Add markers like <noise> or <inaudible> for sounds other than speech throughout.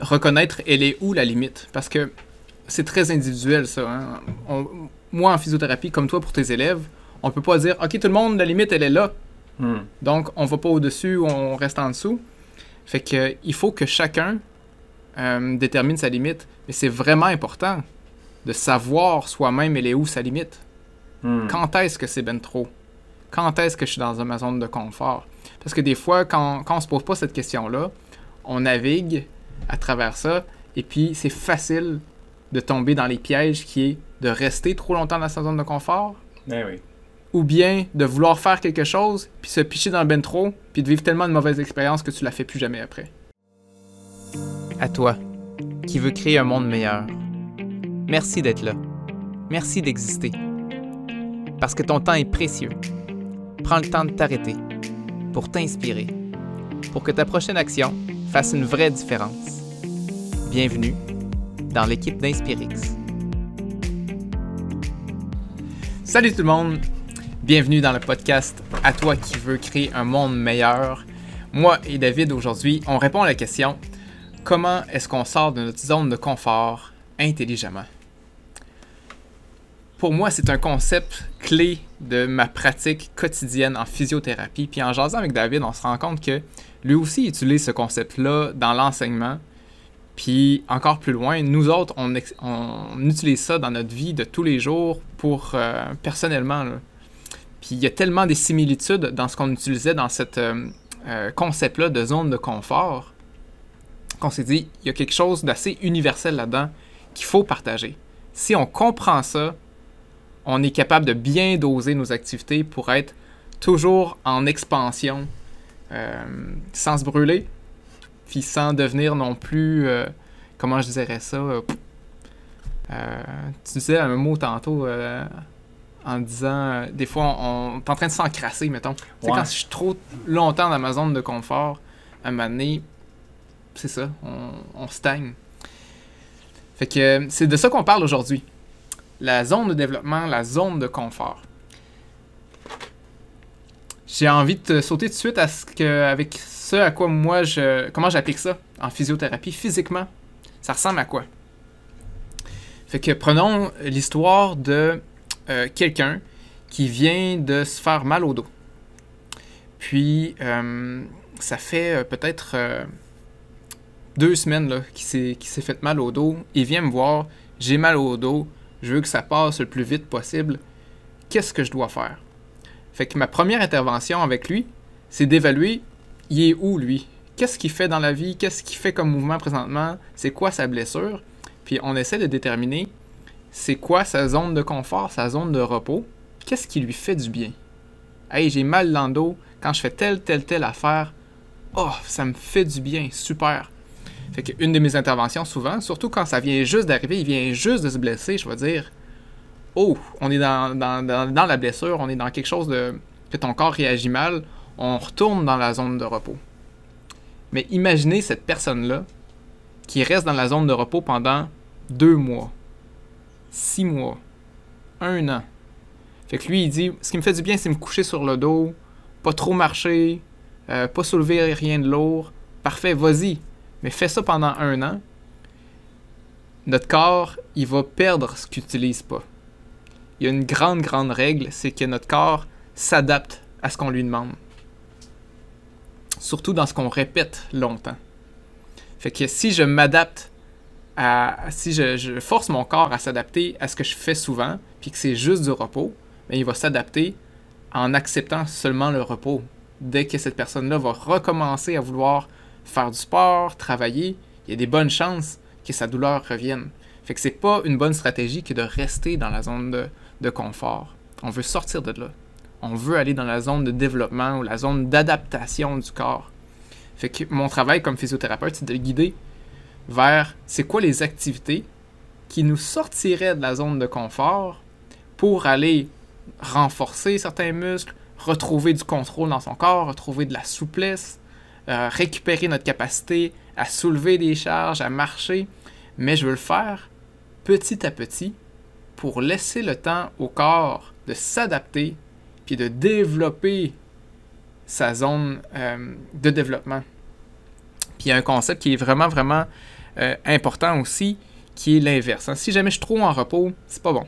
reconnaître elle est où la limite? Parce que c'est très individuel, ça. Hein. On- moi, en physiothérapie, comme toi pour tes élèves, on peut pas dire, OK, tout le monde, la limite, elle est là. Hmm. Donc, on va pas au-dessus ou on reste en dessous. Fait que il faut que chacun euh, détermine sa limite. Mais c'est vraiment important de savoir soi-même elle est où sa limite. Hmm. Quand est-ce que c'est ben trop? Quand est-ce que je suis dans ma zone de confort? Parce que des fois, quand, quand on se pose pas cette question-là, on navigue à travers ça, et puis c'est facile de tomber dans les pièges qui est de rester trop longtemps dans sa zone de confort, Ben oui. ou bien de vouloir faire quelque chose, puis se picher dans le ben trop, puis de vivre tellement de mauvaises expériences que tu la fais plus jamais après. À toi, qui veux créer un monde meilleur. Merci d'être là. Merci d'exister. Parce que ton temps est précieux. Prends le temps de t'arrêter pour t'inspirer, pour que ta prochaine action fasse une vraie différence. Bienvenue dans l'équipe d'Inspirix. Salut tout le monde! Bienvenue dans le podcast À toi qui veux créer un monde meilleur. Moi et David, aujourd'hui, on répond à la question Comment est-ce qu'on sort de notre zone de confort intelligemment? Pour moi, c'est un concept clé de ma pratique quotidienne en physiothérapie. Puis en jasant avec David, on se rend compte que lui aussi utilise ce concept-là dans l'enseignement. Puis encore plus loin, nous autres, on, utilise ça dans notre vie de tous les jours pour euh, personnellement. Puis il y a tellement des similitudes dans ce qu'on utilisait dans ce concept-là de zone de confort qu'on s'est dit, il y a quelque chose d'assez universel là-dedans qu'il faut partager. Si on comprend ça, on est capable de bien doser nos activités pour être toujours en expansion, euh, sans se brûler, puis sans devenir non plus, euh, comment je dirais ça, euh, tu disais un mot tantôt en disant, des fois on, on est en train de s'encrasser, mettons. Tu sais, Ouais. quand je suis trop longtemps dans ma zone de confort, à un moment donné, c'est ça, on, on stagne. Fait que c'est de ça qu'on parle aujourd'hui. La zone de développement, la zone de confort. J'ai envie de te sauter tout de suite à ce que, avec ce à quoi moi je. Comment j'applique ça en physiothérapie physiquement. Ça ressemble à quoi? Fait que prenons l'histoire de euh, quelqu'un qui vient de se faire mal au dos. Puis, euh, ça fait euh, peut-être deux semaines qu'il s'est fait mal au dos. Il vient me voir, j'ai mal au dos, je veux que ça passe le plus vite possible. Qu'est-ce que je dois faire? Fait que ma première intervention avec lui, c'est d'évaluer, il est où lui? Qu'est-ce qu'il fait dans la vie? Qu'est-ce qu'il fait comme mouvement présentement? C'est quoi sa blessure? Puis on essaie de déterminer c'est quoi sa zone de confort, sa zone de repos? Qu'est-ce qui lui fait du bien? Hey, j'ai mal dans le dos. Quand je fais telle, telle, telle affaire, oh, ça me fait du bien. Super. Fait qu'une de mes interventions, souvent, surtout quand ça vient juste d'arriver, il vient juste de se blesser, je vais dire Oh, on est dans la blessure, on est dans quelque chose de. que ton corps réagit mal, on retourne dans la zone de repos. Mais imaginez cette personne-là qui reste dans la zone de repos pendant deux mois, six mois, un an. Fait que lui, il dit ce qui me fait du bien, c'est me coucher sur le dos, pas trop marcher, euh, pas soulever rien de lourd. Parfait, vas-y. Mais fais ça pendant un an. Notre corps, il va perdre ce qu'il n'utilise pas. Il y a une grande, grande règle, c'est que notre corps s'adapte à ce qu'on lui demande. Surtout dans ce qu'on répète longtemps. Fait que si je m'adapte à. Si je, force mon corps à s'adapter à ce que je fais souvent, puis que c'est juste du repos, ben, il va s'adapter en acceptant seulement le repos. Dès que cette personne-là va recommencer à vouloir faire du sport, travailler, il y a des bonnes chances que sa douleur revienne. Fait que c'est pas une bonne stratégie que de rester dans la zone de, confort. On veut sortir de là. On veut aller dans la zone de développement ou la zone d'adaptation du corps. Fait que mon travail comme physiothérapeute, c'est de guider vers c'est quoi les activités qui nous sortiraient de la zone de confort pour aller renforcer certains muscles, retrouver du contrôle dans son corps, retrouver de la souplesse, récupérer notre capacité à soulever des charges, à marcher. Mais je veux le faire petit à petit pour laisser le temps au corps de s'adapter puis de développer sa zone euh, de développement. Puis il y a un concept qui est vraiment, vraiment euh, important aussi, qui est l'inverse. hein. Si jamais je suis trop en repos, c'est pas bon.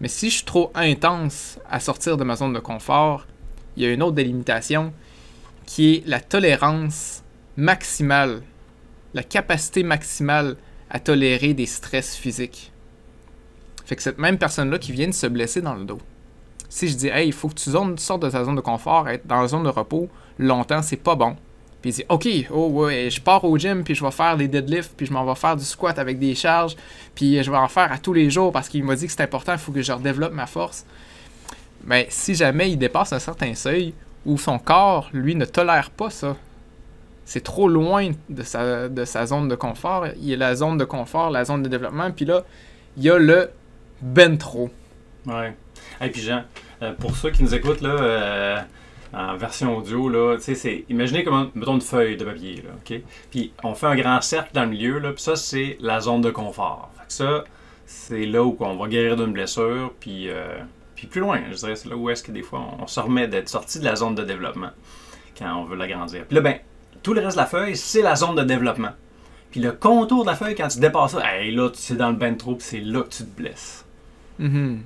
Mais si je suis trop intense à sortir de ma zone de confort, il y a une autre délimitation qui est la tolérance maximale, la capacité maximale à tolérer des stress physiques. Fait que cette même personne-là qui vient de se blesser dans le dos, si je dis, hey, il faut que tu zone- sortes de ta zone de confort, être dans la zone de repos longtemps, c'est pas bon. Puis il dit, ok, oh ouais, je pars au gym, puis je vais faire des deadlifts, puis je m'en vais faire du squat avec des charges, puis je vais en faire à tous les jours parce qu'il m'a dit que c'est important, il faut que je redéveloppe ma force. Mais si jamais il dépasse un certain seuil où son corps, lui, ne tolère pas ça, c'est trop loin de sa, de sa zone de confort. Il y a la zone de confort, la zone de développement, puis là, il y a le ben trop. Ouais. Et puis Jean, euh, pour ceux qui nous écoutent là, euh, en version audio, là, c'est. Imaginez comme mettons une feuille de papier, là, OK? Puis on fait un grand cercle dans le milieu, là, puis ça, c'est la zone de confort. Fait que ça, c'est là où on va guérir d'une blessure, puis, euh, puis plus loin, je dirais, c'est là où est-ce que des fois on, se remet d'être sorti de la zone de développement quand on veut l'agrandir. Puis là, ben, tout le reste de la feuille, c'est la zone de développement. Puis le contour de la feuille, quand tu dépasses ça, hey, là, tu es dans le ben trop, c'est là que tu te blesses. Mhm.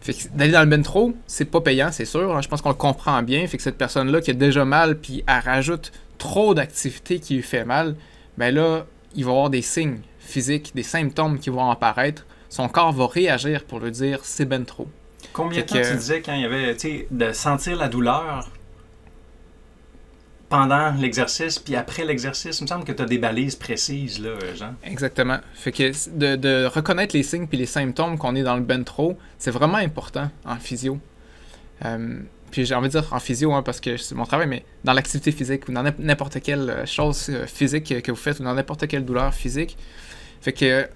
Fait que d'aller dans le ben trop, c'est pas payant, c'est sûr. hein. Je pense qu'on le comprend bien. Fait que cette personne-là qui a déjà mal, puis elle rajoute trop d'activités qui lui fait mal, ben là, il va avoir des signes physiques, des symptômes qui vont apparaître. Son corps va réagir pour lui dire c'est ben trop. Combien de temps que- tu disais quand il y avait, tu sais, de sentir la douleur pendant l'exercice, puis après l'exercice? Il me semble que tu as des balises précises, là, Jean. Exactement. Fait que de, de reconnaître les signes puis les symptômes qu'on est dans le ben trop, c'est vraiment important en physio. Euh, puis j'ai envie de dire en physio hein, parce que c'est mon travail, mais dans l'activité physique ou dans n'im- n'importe quelle euh, chose euh, physique que- que vous faites ou dans n'importe quelle douleur physique. Fait que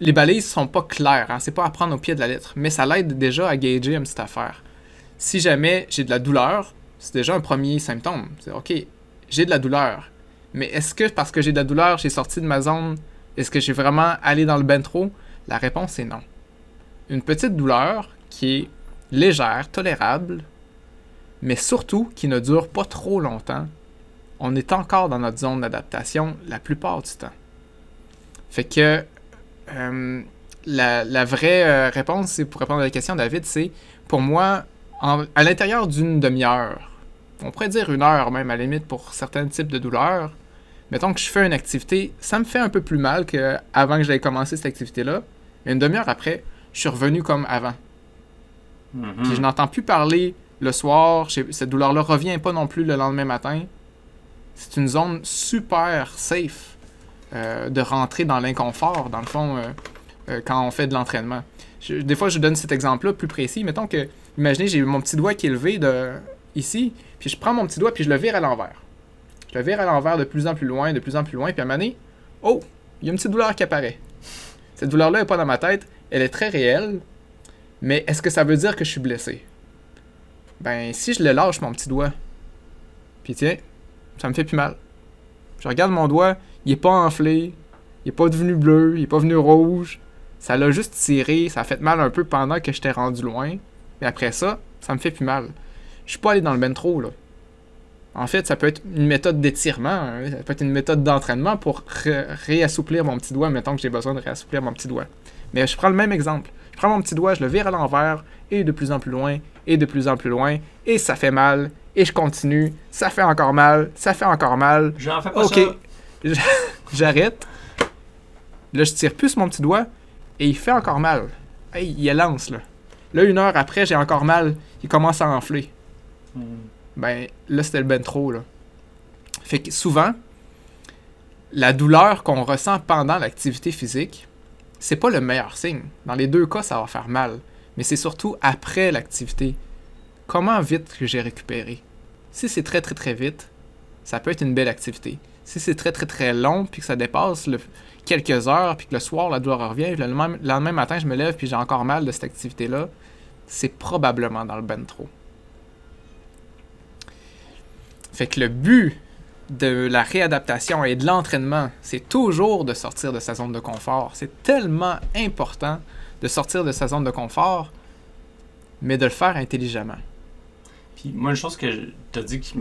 les balises sont pas claires, hein, c'est pas à prendre au pied de la lettre, mais ça l'aide déjà à gager une petite affaire. Si jamais j'ai de la douleur, c'est déjà un premier symptôme. C'est OK, j'ai de la douleur. Mais est-ce que parce que j'ai de la douleur, j'ai sorti de ma zone Est-ce que j'ai vraiment allé dans le ben trop? La réponse est non. Une petite douleur qui est légère, tolérable, mais surtout qui ne dure pas trop longtemps. On est encore dans notre zone d'adaptation la plupart du temps. Fait que euh, la, la vraie euh, réponse, c'est pour répondre à la question, David, c'est pour moi, en- à l'intérieur d'une demi-heure, on pourrait dire une heure même à la limite pour certains types de douleurs, mettons que je fais une activité, ça me fait un peu plus mal qu'avant que j'aille commencer cette activité-là. Mais une demi-heure après, je suis revenu comme avant. Puis je n'entends plus parler le soir. Cette douleur-là revient pas non plus le lendemain matin. C'est une zone super safe de rentrer dans l'inconfort, dans le fond, euh, euh, quand on fait de l'entraînement. Des fois, je donne cet exemple-là plus précis. Mettons que, imaginez, j'ai mon petit doigt qui est levé de, ici, puis je prends mon petit doigt, puis je le vire à l'envers. Je le vire à l'envers de plus en plus loin, de plus en plus loin, puis à un moment donné, oh, il y a une petite douleur qui apparaît. Cette douleur-là n'est pas dans ma tête, elle est très réelle, mais est-ce que ça veut dire que je suis blessé? Ben, si je le lâche, mon petit doigt, puis tiens, ça me fait plus mal. Je regarde mon doigt, il est pas enflé, il est pas devenu bleu, il est pas venu rouge. Ça l'a juste tiré, ça a fait mal un peu pendant que j'étais rendu loin. Mais après ça, ça me fait plus mal. Je suis pas allé dans le ben trop, là. En fait, ça peut être une méthode d'étirement, hein, ça peut être une méthode d'entraînement pour ré- réassouplir mon petit doigt, mettons que j'ai besoin de réassouplir mon petit doigt. Mais je prends le même exemple. Je prends mon petit doigt, je le vire à l'envers, et de plus en plus loin, et de plus en plus loin, et ça fait mal, et je continue, ça fait encore mal, ça fait encore mal. J'en fais pas ça. <laughs> j'arrête. Là, je tire plus mon petit doigt, et il fait encore mal. Hey, il lance, là. Là, une heure après, j'ai encore mal, il commence à enfler Mhm. ben là c'était le ben trop là. Fait que souvent la douleur qu'on ressent pendant l'activité physique, c'est pas le meilleur signe. Dans les deux cas, ça va faire mal, mais c'est surtout après l'activité. Comment vite que j'ai récupéré? Si c'est très très très vite, ça peut être une belle activité. Si c'est très très très long puis que ça dépasse quelques heures puis que le soir la douleur revient, le lendemain, le lendemain matin je me lève puis j'ai encore mal de cette activité là, c'est probablement dans le ben trop. Fait que le but de la réadaptation et de l'entraînement, c'est toujours de sortir de sa zone de confort. C'est tellement important de sortir de sa zone de confort, mais de le faire intelligemment. Puis moi, une chose que tu dit qui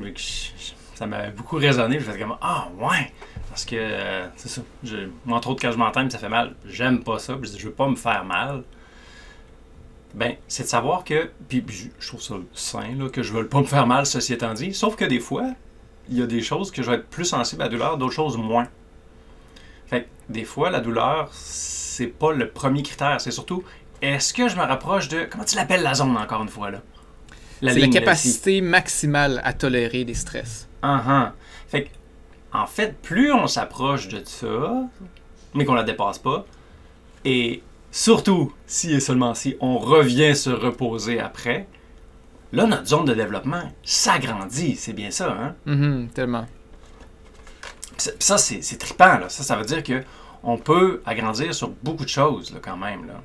ça m'a beaucoup résonné, je faisais comme Ah, ouais! Parce que, euh, c'est ça. Je, moi, entre autres, quand je m'entraîne, ça fait mal. J'aime pas ça. Je, je veux pas me faire mal. Ben, c'est de savoir que. Puis, puis je, trouve ça sain, là, que je veux pas me faire mal, ceci étant dit. Sauf que des fois, il y a des choses que je vais être plus sensible à la douleur, d'autres choses moins. Fait que, des fois, la douleur, c'est pas le premier critère. C'est surtout, est-ce que je me rapproche de. Comment tu l'appelles la zone, encore une fois, là? La ligne, capacité maximale à tolérer des stress. Uh-huh. Fait que, en fait, plus on s'approche de ça, mais qu'on la dépasse pas, et surtout, si et seulement si on revient se reposer après, là, notre zone de développement s'agrandit. C'est bien ça, hein? Mhm, tellement. Ça- c'est c'est trippant, là. Ça, ça veut dire que on peut agrandir sur beaucoup de choses, là, quand même, là.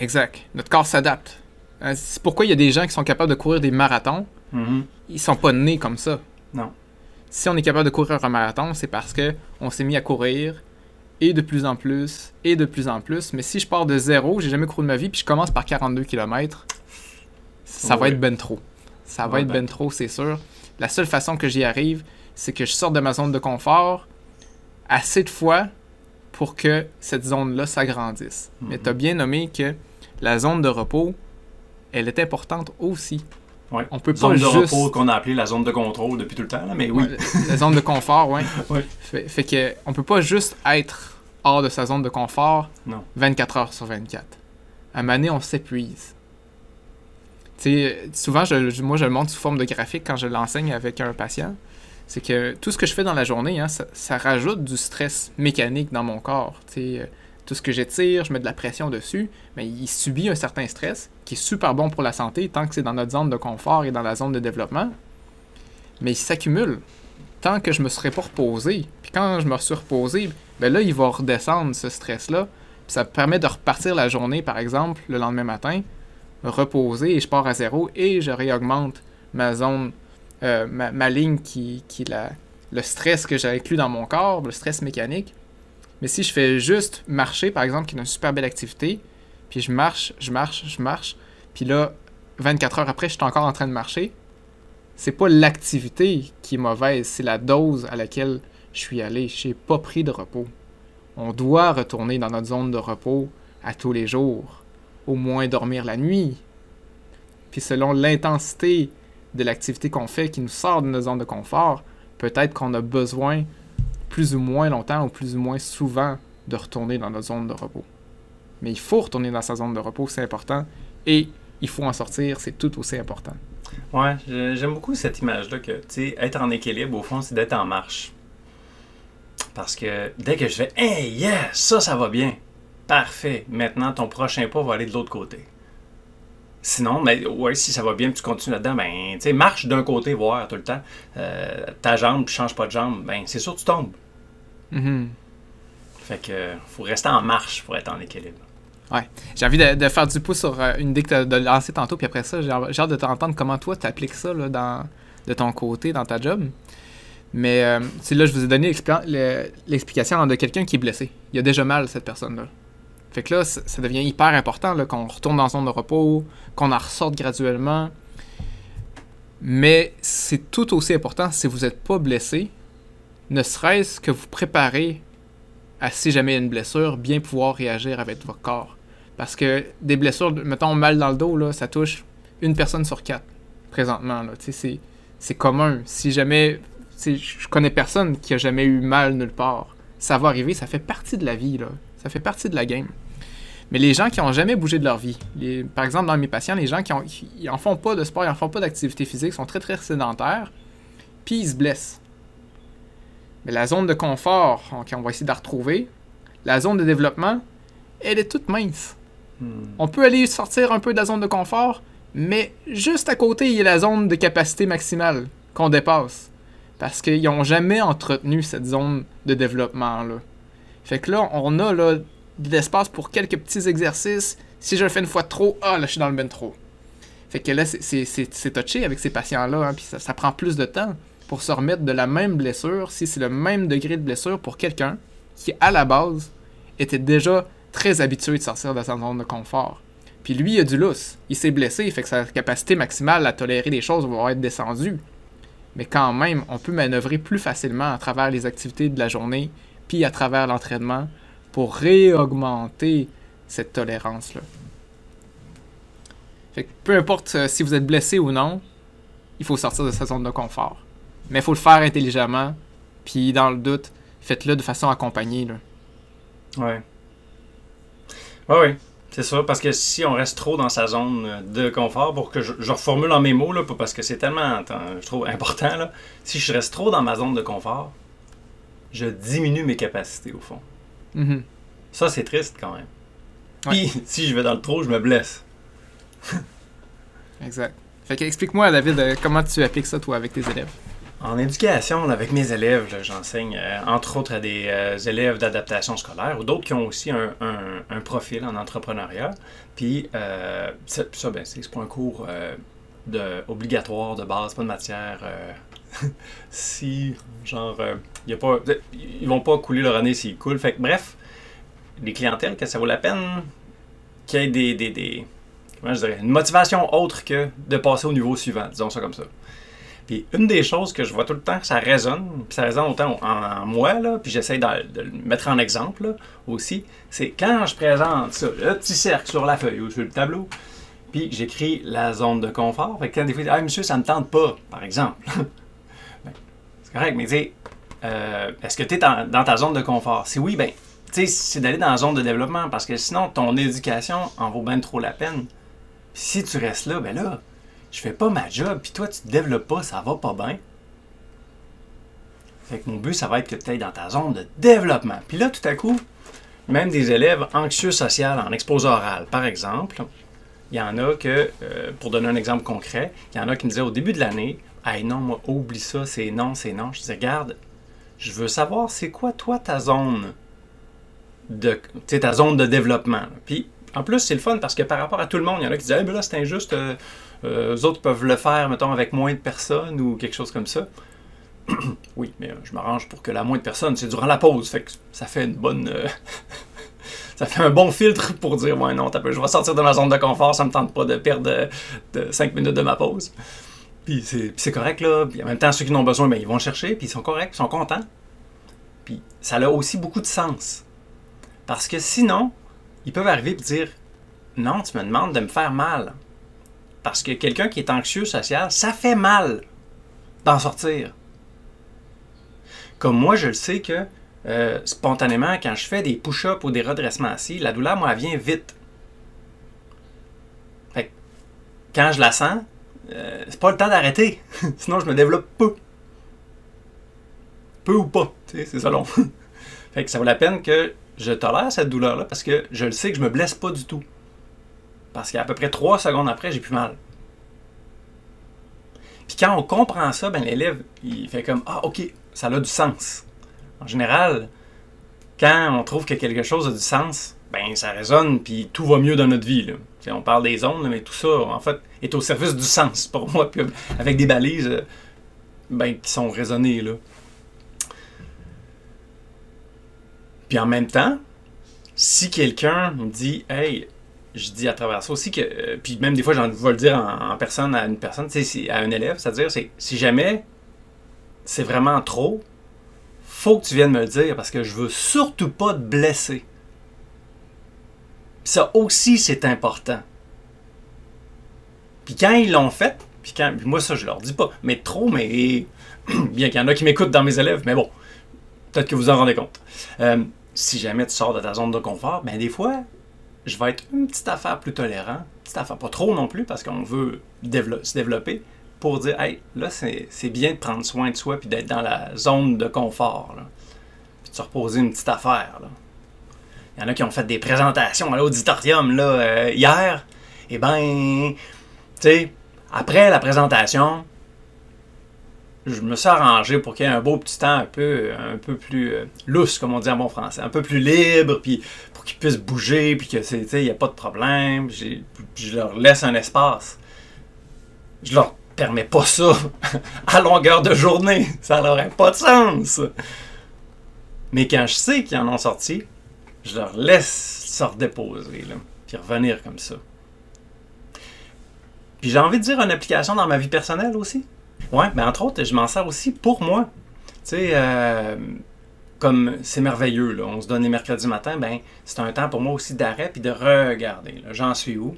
Exact. Notre corps s'adapte. Hein, C'est pourquoi il y a des gens qui sont capables de courir des marathons. Ils sont pas nés comme ça. Non. Si on est capable de courir un marathon, c'est parce que on s'est mis à courir et de plus en plus et de plus en plus. Mais si je pars de zéro, j'ai jamais couru de ma vie, puis je commence par 42 km, ça va être ben trop. Ça va Ouais, être ben ben trop, c'est sûr. La seule façon que j'y arrive, c'est que je sorte de ma zone de confort assez de fois pour que cette zone-là s'agrandisse. Mais Mhm. tu as bien nommé que la zone de repos, elle est importante aussi. Ouais. On peut Zone pas de juste... repos qu'on a appelé la zone de contrôle depuis tout le temps, là, mais oui. Ouais, la zone de confort. Ouais. <laughs> Fait, fait que on peut pas juste être hors de sa zone de confort Non. 24 heures sur 24. À un moment donné, on s'épuise. Souvent, je, moi, je le montre sous forme de graphique quand je l'enseigne avec un patient. C'est que tout ce que je fais dans la journée, hein, ça, ça rajoute du stress mécanique dans mon corps. Tout ce que j'étire, je mets de la pression dessus, mais il subit un certain stress qui est super bon pour la santé tant que c'est dans notre zone de confort et dans la zone de développement. Mais il s'accumule tant que je me serais pas reposé. Puis quand je me suis reposé, ben là, il va redescendre ce stress-là. Ça permet de repartir la journée, par exemple, le lendemain matin, reposer et je pars à zéro et je réaugmente ma zone, euh, ma, ligne qui, qui la, le stress que j'ai inclus dans mon corps, le stress mécanique. Mais si je fais juste marcher, par exemple, qui est une super belle activité, puis je marche, je marche, je marche, puis là, 24 heures après, je suis encore en train de marcher, c'est pas l'activité qui est mauvaise, c'est la dose à laquelle je suis allé. J'ai pas pris de repos. On doit retourner dans notre zone de repos à tous les jours, au moins dormir la nuit. Puis selon l'intensité de l'activité qu'on fait qui nous sort de notre zone de confort, peut-être qu'on a besoin plus ou moins longtemps ou plus ou moins souvent de retourner dans notre zone de repos. Mais il faut retourner dans sa zone de repos, c'est important. Et il faut en sortir, c'est tout aussi important. Ouais, j'aime beaucoup cette image-là que, tu sais, être en équilibre, au fond, c'est d'être en marche. Parce que dès que je fais Hey, yes, ça, ça va bien. Parfait. Maintenant, ton prochain pas va aller de l'autre côté. Sinon, mais ouais, si ça va bien, tu continues là-dedans, ben, tu sais, marche d'un côté, voir tout le temps. Euh, ta jambe, change pas de jambe, ben, c'est sûr tu tombes. Mhm. Fait que, faut rester en marche pour être en équilibre. J'ai envie de, de faire du pouce sur euh, une idée que tu as lancée tantôt, puis après ça, j'ai hâte de t'entendre comment toi tu appliques ça là, dans, de ton côté, dans ta job. Mais euh, c'est là, je vous ai donné l'expli- le- l'explication de quelqu'un qui est blessé. Il a déjà mal, cette personne-là. Fait que là, ça devient hyper important là, qu'on retourne dans son de repos, qu'on en ressorte graduellement. Mais c'est tout aussi important si vous n'êtes pas blessé, ne serait-ce que vous préparez à si jamais il y a une blessure, bien pouvoir réagir avec votre corps. Parce que des blessures, mettons mal dans le dos, là, ça touche une personne sur quatre présentement. C'est, commun. Si jamais. Je connais personne qui a jamais eu mal nulle part. Ça va arriver, ça fait partie de la vie. Là. Ça fait partie de la game. Mais les gens qui ont jamais bougé de leur vie, par exemple dans mes patients, les gens qui, ont, qui ils en font pas de sport, ils en font pas d'activité physique, sont très très sédentaires, puis ils se blessent. Mais la zone de confort, on, qu'on va essayer de la retrouver, la zone de développement, elle est toute mince. Hmm. On peut aller sortir un peu de la zone de confort, mais juste à côté, il y a la zone de capacité maximale qu'on dépasse. Parce qu'ils n'ont jamais entretenu cette zone de développement-là. Fait que là, on a là, de l'espace pour quelques petits exercices. Si je le fais une fois de trop, ah là, je suis dans le ben trop. Fait que là, c'est- touché avec ces patients-là, hein, puis ça, ça prend plus de temps pour se remettre de la même blessure, si c'est le même degré de blessure pour quelqu'un qui, à la base, était déjà très habitué de sortir de sa zone de confort. Puis lui, il a du lousse. Il s'est blessé, fait que sa capacité maximale à tolérer des choses va être descendue. mais quand même, on peut manœuvrer plus facilement à travers les activités de la journée, puis à travers l'entraînement, pour réaugmenter cette tolérance-là. Fait que peu importe euh, si vous êtes blessé ou non, il faut sortir de sa zone de confort. Mais il faut le faire intelligemment, puis dans le doute, faites-le de façon accompagnée. Là. Ouais. Ouais, ouais. C'est ça, parce que si on reste trop dans sa zone de confort, pour que je, je reformule en mes mots, là, parce que c'est tellement, je trouve, important, là, si je reste trop dans ma zone de confort, je diminue mes capacités, au fond. Mhm. Ça, c'est triste quand même. Ouais. Puis, <laughs> si je vais dans le trop, je me blesse. Exact. Fait que explique-moi, David, euh, comment tu appliques ça, toi, avec tes élèves? En éducation, avec mes élèves, j'enseigne euh, entre autres à des euh, élèves d'adaptation scolaire ou d'autres qui ont aussi un, profil en entrepreneuriat. Puis euh, ça, ben, c'est pas un cours de, obligatoire de base, pas de matière. <laughs> si, genre, pas, ils vont pas couler leur année s'ils coulent. Fait que, bref, les clientèles, que ça vaut la peine qu'il y ait des, des, des- comment je dirais, une motivation autre que de passer au niveau suivant, disons ça comme ça. Puis une des choses que je vois tout le temps que ça résonne, puis ça résonne autant en, moi, là, puis j'essaie de, le mettre en exemple là, aussi, c'est quand je présente ça, le petit cercle sur la feuille ou sur le tableau, puis j'écris la zone de confort. Fait que quand des fois, ah monsieur, ça me tente pas, par exemple. <laughs> Ben, c'est correct, mais tu sais, euh, est-ce que tu es dans ta zone de confort? Si oui, ben, tu sais, c'est d'aller dans la zone de développement, parce que sinon, ton éducation en vaut bien trop la peine. Si tu restes là, ben là, je fais pas ma job, puis toi, tu te développes pas, ça va pas bien. Fait que mon but, ça va être que tu ailles dans ta zone de développement. Puis là, tout à coup, même des élèves anxieux sociaux en exposé oral, par exemple, il y en a que, euh, pour donner un exemple concret, il y en a qui me disaient au début de l'année, Hey non, moi, oublie ça, c'est non, c'est non. Je disais, regarde, je veux savoir, c'est quoi, toi, ta zone de, ta zone de développement. Puis, en plus, c'est le fun parce que par rapport à tout le monde, il y en a qui disent, Eh ben là, c'est injuste, euh, euh, eux autres peuvent le faire, mettons, avec moins de personnes ou quelque chose comme ça. <clears throat> oui, mais euh, je m'arrange pour que la moins de personnes, c'est durant la pause. Fait que ça fait une bonne. euh, <laughs> ça fait un bon filtre pour dire, ouais, non, je vais sortir de ma zone de confort, ça me tente pas de perdre 5 minutes de ma pause. Puis c'est, correct, là. Puis en même temps, ceux qui en ont besoin, ben, ils vont chercher, puis ils sont corrects, ils sont contents. Puis ça a aussi beaucoup de sens. Parce que sinon, ils peuvent arriver et dire Non, tu me demandes de me faire mal. Parce que quelqu'un qui est anxieux social, ça fait mal d'en sortir. Comme moi, je le sais que euh, spontanément, quand je fais des push-ups ou des redressements assis, la douleur, moi, vient vite. Fait que quand je la sens, euh, c'est pas le temps d'arrêter. <laughs> Sinon, je me développe peu. Peu ou pas. C'est ça long. <laughs> fait que ça vaut la peine que je tolère cette douleur-là parce que je le sais que je me blesse pas du tout. Parce qu'à peu près trois secondes après, j'ai plus mal. Puis quand on comprend ça, ben l'élève, il fait comme Ah, ok, ça a du sens. En général, quand on trouve que quelque chose a du sens, ben ça résonne, puis tout va mieux dans notre vie. Là. On parle des ondes, mais tout ça, en fait, est au service du sens pour moi, puis avec des balises euh, ben, qui sont raisonnées. Là. Puis en même temps, si quelqu'un me dit Hey, je dis à travers ça aussi que. euh, puis même des fois, j'en vais le dire en, personne à une personne, à un élève, c'est-à-dire, c'est si jamais c'est vraiment trop, faut que tu viennes me le dire parce que je veux surtout pas te blesser. Puis ça aussi, c'est important. Puis quand ils l'ont fait, puis quand. moi, ça, je leur dis pas, mais trop, mais. <clears throat> Bien qu'il y en a qui m'écoutent dans mes élèves, mais bon, peut-être que vous en rendez compte. Euh, si jamais tu sors de ta zone de confort, ben des fois, je vais être une petite affaire plus tolérant, petite affaire pas trop non plus parce qu'on veut se développer pour dire hey là c'est bien de prendre soin de soi puis d'être dans la zone de confort puis de se reposer une petite affaire là. Il y en a qui ont fait des présentations à l'auditorium là euh, hier et ben tu sais après la présentation je me suis arrangé pour qu'il y ait un beau petit temps un peu, un peu plus euh, lousse, comme on dit en bon français, un peu plus libre, puis pour qu'ils puissent bouger, puis que il n'y a pas de problème. Je leur laisse un espace. Je leur permets pas ça <laughs> à longueur de journée. Ça n'aurait pas de sens. Mais quand je sais qu'ils en ont sorti, je leur laisse se redéposer, là, puis revenir comme ça. Puis j'ai envie de dire une application dans ma vie personnelle aussi. Ouais, mais entre autres, je m'en sers aussi pour moi. Tu sais, euh, comme c'est merveilleux, là, on se donne les mercredis matin, ben c'est un temps pour moi aussi d'arrêt puis de regarder. J'en suis où?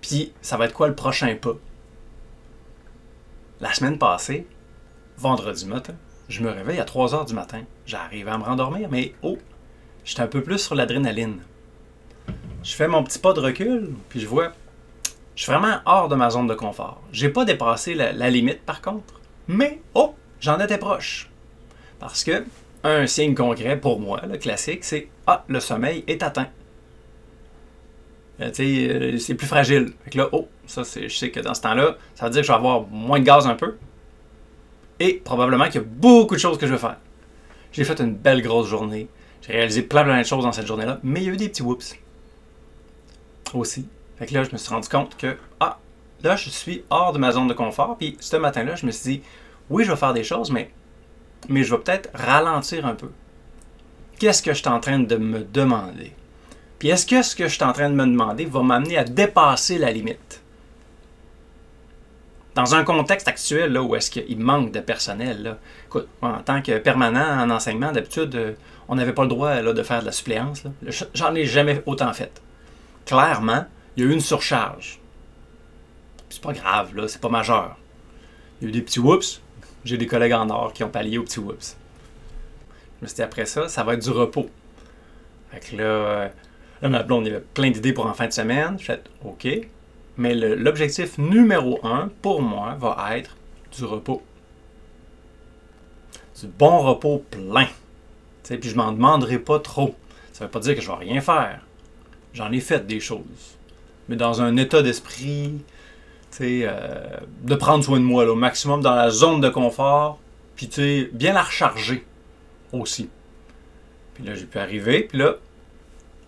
Puis ça va être quoi le prochain pas? La semaine passée, vendredi matin, je me réveille à 3 heures du matin. J'arrive à me rendormir, mais oh, j'étais un peu plus sur l'adrénaline. Je fais mon petit pas de recul, puis je vois, je suis vraiment hors de ma zone de confort. J'ai pas dépassé la, limite par contre, mais oh, j'en étais proche. Parce que un signe concret pour moi, le classique, c'est ah, le sommeil est atteint. Euh, euh, c'est plus fragile. Fait que là, oh, ça, je sais que dans ce temps-là, ça veut dire que je vais avoir moins de gaz un peu. Et probablement qu'il y a beaucoup de choses que je vais faire. J'ai fait une belle grosse journée. J'ai réalisé plein plein de choses dans cette journée-là, mais il y a eu des petits whoops. Aussi. Fait que là, je me suis rendu compte que, ah, là, je suis hors de ma zone de confort. Puis ce matin-là, je me suis dit, oui, je vais faire des choses, mais, mais je vais peut-être ralentir un peu. Qu'est-ce que je suis en train de me demander? Puis est-ce que ce que je suis en train de me demander va m'amener à dépasser la limite? Dans un contexte actuel là, où est-ce qu'il manque de personnel, là, écoute, en tant que permanent en enseignement, d'habitude, euh, on n'avait pas le droit là, de faire de la suppléance. J'en ai jamais autant fait. Clairement, il y a eu une surcharge. C'est pas grave, là, c'est pas majeur. Il y a eu des petits whoops. J'ai des collègues en or qui ont pallié aux petits whoops. Je me suis dit, après ça, ça va être du repos. Fait que là, là ma avait plein d'idées pour en fin de semaine. Je fait, OK. Mais l'objectif numéro un pour moi va être du repos. Du bon repos plein. Puis je m'en demanderai pas trop. Ça veut pas dire que je vais rien faire. J'en ai fait des choses. Mais dans un état d'esprit, tu sais, euh, de prendre soin de moi, là, au maximum dans la zone de confort, puis tu sais, bien la recharger aussi. Puis là, j'ai pu arriver, puis là,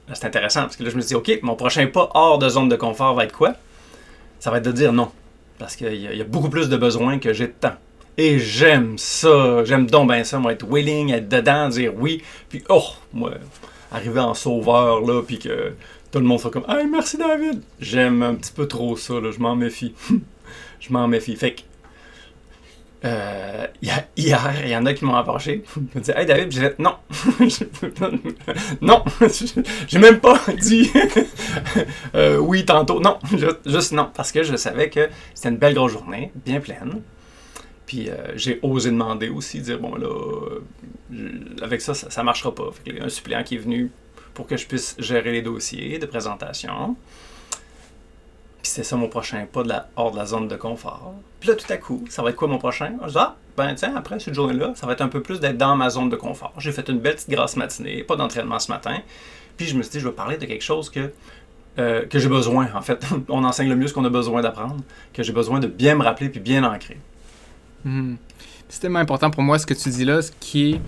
là c'est intéressant, parce que là, je me suis dit, OK, mon prochain pas hors de zone de confort va être quoi? Ça va être de dire non. Parce qu'il y, y a beaucoup plus de besoins que j'ai de temps. Et j'aime ça, j'aime donc bien ça, moi, être willing, être dedans, dire oui, puis oh, moi, arriver en sauveur, là, puis que tout le monde soit comme Hey, merci David! J'aime un petit peu trop ça, là, je m'en méfie. <laughs> je m'en méfie. Fait que, euh, hi- hier, il y en a qui m'ont approché. Ils m'ont dit Hey David, j'ai fait non. <laughs> non, <laughs> j'ai même pas dit euh, oui tantôt. Non, juste, non, parce que je savais que c'était une belle grosse journée, bien pleine. Puis euh, j'ai osé demander aussi, dire bon là, euh, avec ça, ça, ça marchera pas. Fait a un suppléant qui est venu pour que je puisse gérer les dossiers de présentation. Puis c'est ça mon prochain pas de la, hors de la zone de confort. Puis là, tout à coup, ça va être quoi mon prochain? Je dis, ah, ben tiens, après cette journée-là, ça va être un peu plus d'être dans ma zone de confort. J'ai fait une belle petite grasse matinée, pas d'entraînement ce matin. Puis je me suis dit, je vais parler de quelque chose que, euh, que j'ai besoin, en fait. <laughs> On enseigne le mieux ce qu'on a besoin d'apprendre, que j'ai besoin de bien me rappeler puis bien ancrer. Mhm. C'est tellement important pour moi ce que tu dis là, ce qui est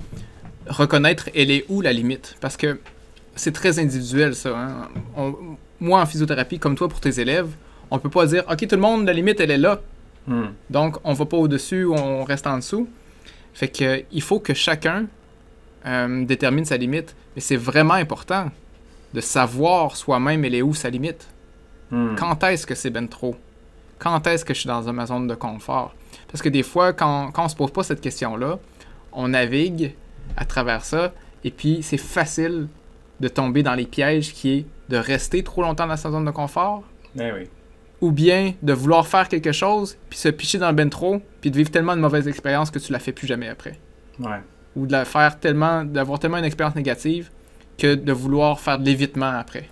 reconnaître elle est où la limite? Parce que c'est très individuel ça. hein. On- moi en physiothérapie, comme toi pour tes élèves, on peut pas dire ok tout le monde la limite elle est là, Hmm. donc on va pas au-dessus ou on reste en dessous. Fait que il faut que chacun euh, détermine sa limite. Mais c'est vraiment important de savoir soi-même elle est où sa limite. Hmm. Quand est-ce que c'est ben trop? Quand est-ce que je suis dans ma zone de confort? Parce que des fois, quand, quand on se pose pas cette question-là, on navigue à travers ça, et puis c'est facile de tomber dans les pièges qui est de rester trop longtemps dans sa zone de confort, oui. ou bien de vouloir faire quelque chose, puis se picher dans le ben trop, puis de vivre tellement de mauvaises expériences que tu la fais plus jamais après. Ouais. Ou de la faire tellement, d'avoir tellement une expérience négative que de vouloir faire de l'évitement après.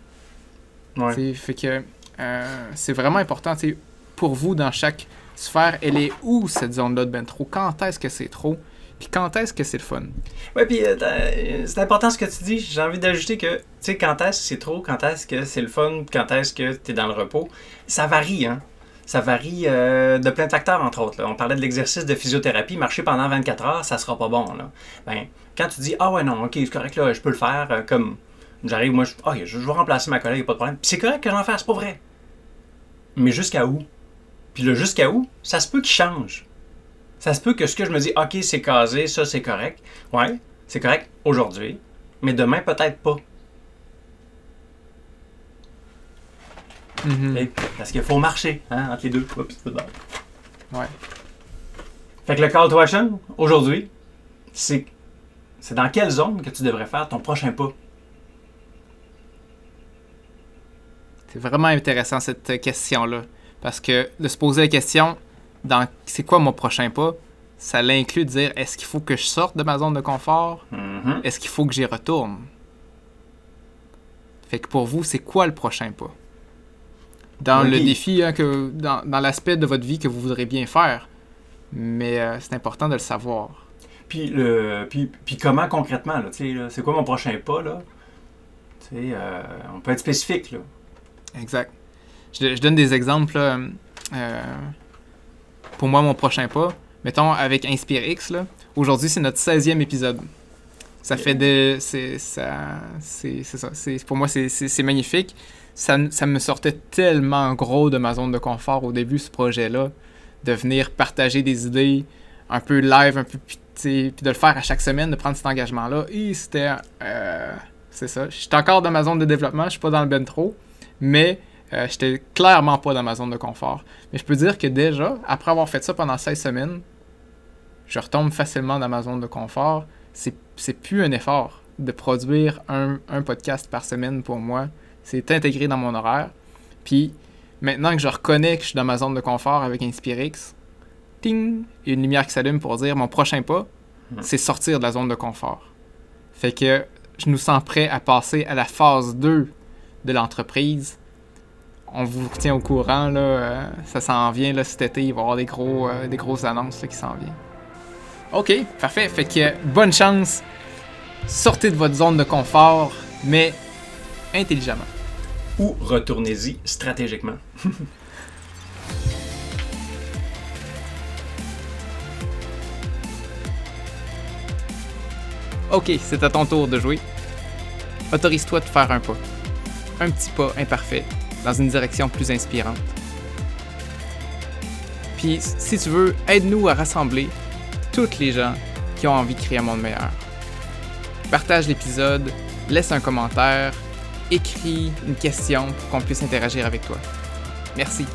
Ouais. Fait que euh, c'est vraiment important pour vous dans chaque sphère. Elle est où cette zone-là de ben trop? Quand est-ce que c'est trop? Puis quand est-ce que c'est le fun? Ouais, puis euh, euh, c'est important ce que tu dis. J'ai envie d'ajouter que, tu sais, quand est-ce que c'est trop, quand est-ce que c'est le fun, quand est-ce que tu es dans le repos, ça varie, hein. Ça varie euh, de plein de facteurs, entre autres. On parlait de l'exercice de physiothérapie, marcher pendant 24 heures, ça sera pas bon, là. Ben, quand tu dis, ah ouais, non, ok, c'est correct, là, je peux le faire, comme j'arrive, moi, je, ah, je, je vais remplacer ma collègue, pas de problème. Puis c'est correct que j'en fasse, c'est pas vrai. Mais jusqu'à où? Puis le jusqu'à où, ça se peut qu'il change. Ça se peut que ce que je me dis, OK, c'est casé, ça c'est correct. Ouais, c'est correct aujourd'hui, mais demain peut-être pas. Mhm. Ok? Parce qu'il faut marcher hein, entre les deux. Oups. Ouais. Fait que le call to action, aujourd'hui, c'est c'est dans quelle zone que tu devrais faire ton prochain pas? C'est vraiment intéressant cette question-là. Parce que de se poser la question, dans c'est quoi mon prochain pas, ça l'inclut de dire est-ce qu'il faut que je sorte de ma zone de confort? Mhm. Est-ce qu'il faut que j'y retourne? Fait que pour vous, c'est quoi le prochain pas? Dans le défi, hein, que, dans, dans l'aspect de votre vie que vous voudrez bien faire. Mais euh, c'est important de le savoir. Puis, le, puis, puis comment concrètement, là, là, c'est quoi mon prochain pas, là? Euh, on peut être spécifique, là. Exact. Je, je donne des exemples. là. Euh, pour moi, mon prochain pas, mettons avec InspireX, là, aujourd'hui, c'est notre 16e épisode. Ça fait de. C'est ça, c'est ça. Pour moi, c'est- magnifique. Ça, ça me sortait tellement gros de ma zone de confort au début, ce projet-là, de venir partager des idées un peu live, un peu. Puis de le faire à chaque semaine, de prendre cet engagement-là. Et c'était. euh, c'est ça. Je suis encore dans ma zone de développement, je suis pas dans le bentro, mais euh, j'étais clairement pas dans ma zone de confort. Mais je peux dire que déjà, après avoir fait ça pendant 16 semaines, je retombe facilement dans ma zone de confort. C'est, c'est plus un effort de produire un, un podcast par semaine pour moi. C'est intégré dans mon horaire. Puis maintenant que je reconnais que je suis dans ma zone de confort avec InspireX, ting, il y a une lumière qui s'allume pour dire mon prochain pas, Mhm. c'est sortir de la zone de confort. Fait que je nous sens prêt à passer à la phase 2 de l'entreprise. On vous tient au courant, là, euh, ça s'en vient là, cet été, il va y avoir des, gros, euh, des grosses annonces là, qui s'en viennent. Ok, parfait. Fait que bonne chance. Sortez de votre zone de confort, mais intelligemment. Ou retournez-y stratégiquement. <laughs> Ok, c'est à ton tour de jouer. Autorise-toi de faire un pas. Un petit pas imparfait dans une direction plus inspirante. Puis, si tu veux, aide-nous à rassembler toutes les gens qui ont envie de créer un monde meilleur. Partage l'épisode, laisse un commentaire, écris une question pour qu'on puisse interagir avec toi. Merci.